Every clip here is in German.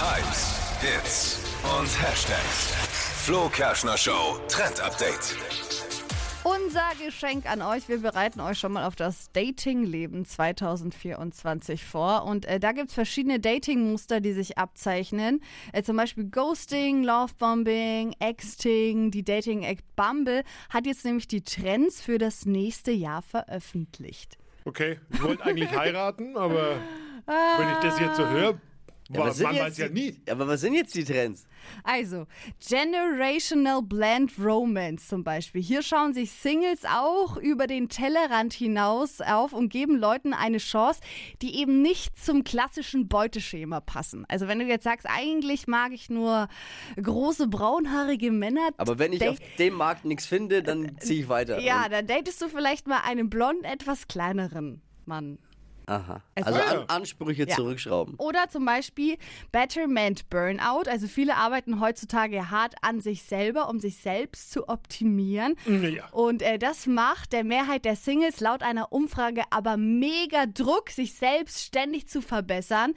Hypes, Hits und Hashtags. Flo Kerschner Show Trend Update. Unser Geschenk an euch. Wir bereiten euch schon mal auf das Datingleben 2024 vor. Und äh, da gibt's verschiedene Datingmuster, die sich abzeichnen. Äh, zum Beispiel Ghosting, Lovebombing, Exting. Die Dating-App Bumble hat jetzt nämlich die Trends für das nächste Jahr veröffentlicht. Okay, ich wollte eigentlich heiraten, aber wenn ich das jetzt so höre, Ja, sind man jetzt weiß ja die- nie. Aber was sind jetzt die Trends? Also, Generational Blend Romance zum Beispiel. Hier schauen sich Singles auch über den Tellerrand hinaus auf und geben Leuten eine Chance, die eben nicht zum klassischen Beuteschema passen. Also wenn du jetzt sagst, eigentlich mag ich nur große braunhaarige Männer. Aber wenn ich auf dem Markt nichts finde, dann ziehe ich weiter. ja, dann datest du vielleicht mal einen blond etwas kleineren Mann. Aha. Also- Also an, Ansprüche Ja. zurückschrauben. Oder zum Beispiel Betterment Burnout. Also viele arbeiten heutzutage hart an sich selber, um sich selbst zu optimieren. Ja. Und äh, das macht der Mehrheit der Singles laut einer Umfrage aber mega Druck, sich selbst ständig zu verbessern.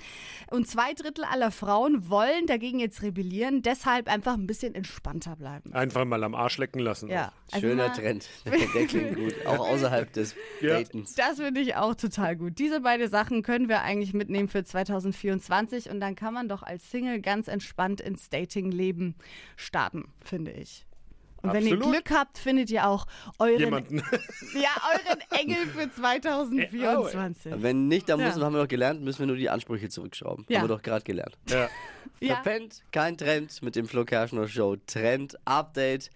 Und zwei Drittel aller Frauen wollen dagegen jetzt rebellieren, deshalb einfach ein bisschen entspannter bleiben. Einfach mal am Arsch lecken lassen. Ja. also Schöner Trend. Der klingt gut. Auch außerhalb des Ja. Datens. Das finde ich auch total gut. Diese beiden Sachen können wir eigentlich mitnehmen für 2024 und dann kann man doch als Single ganz entspannt ins Dating-Leben starten, finde ich. Und wenn ihr Absolut. Glück habt, findet ihr auch euren, Jemanden. ja, euren Engel für 2024. Wenn nicht, dann Ja. müssen, haben wir doch gelernt, müssen wir nur die Ansprüche zurückschrauben. Ja. Haben wir doch gerade gelernt. ja. Ja. Verpennt, kein Trend mit dem Flo Kerschner Show. Trend Update.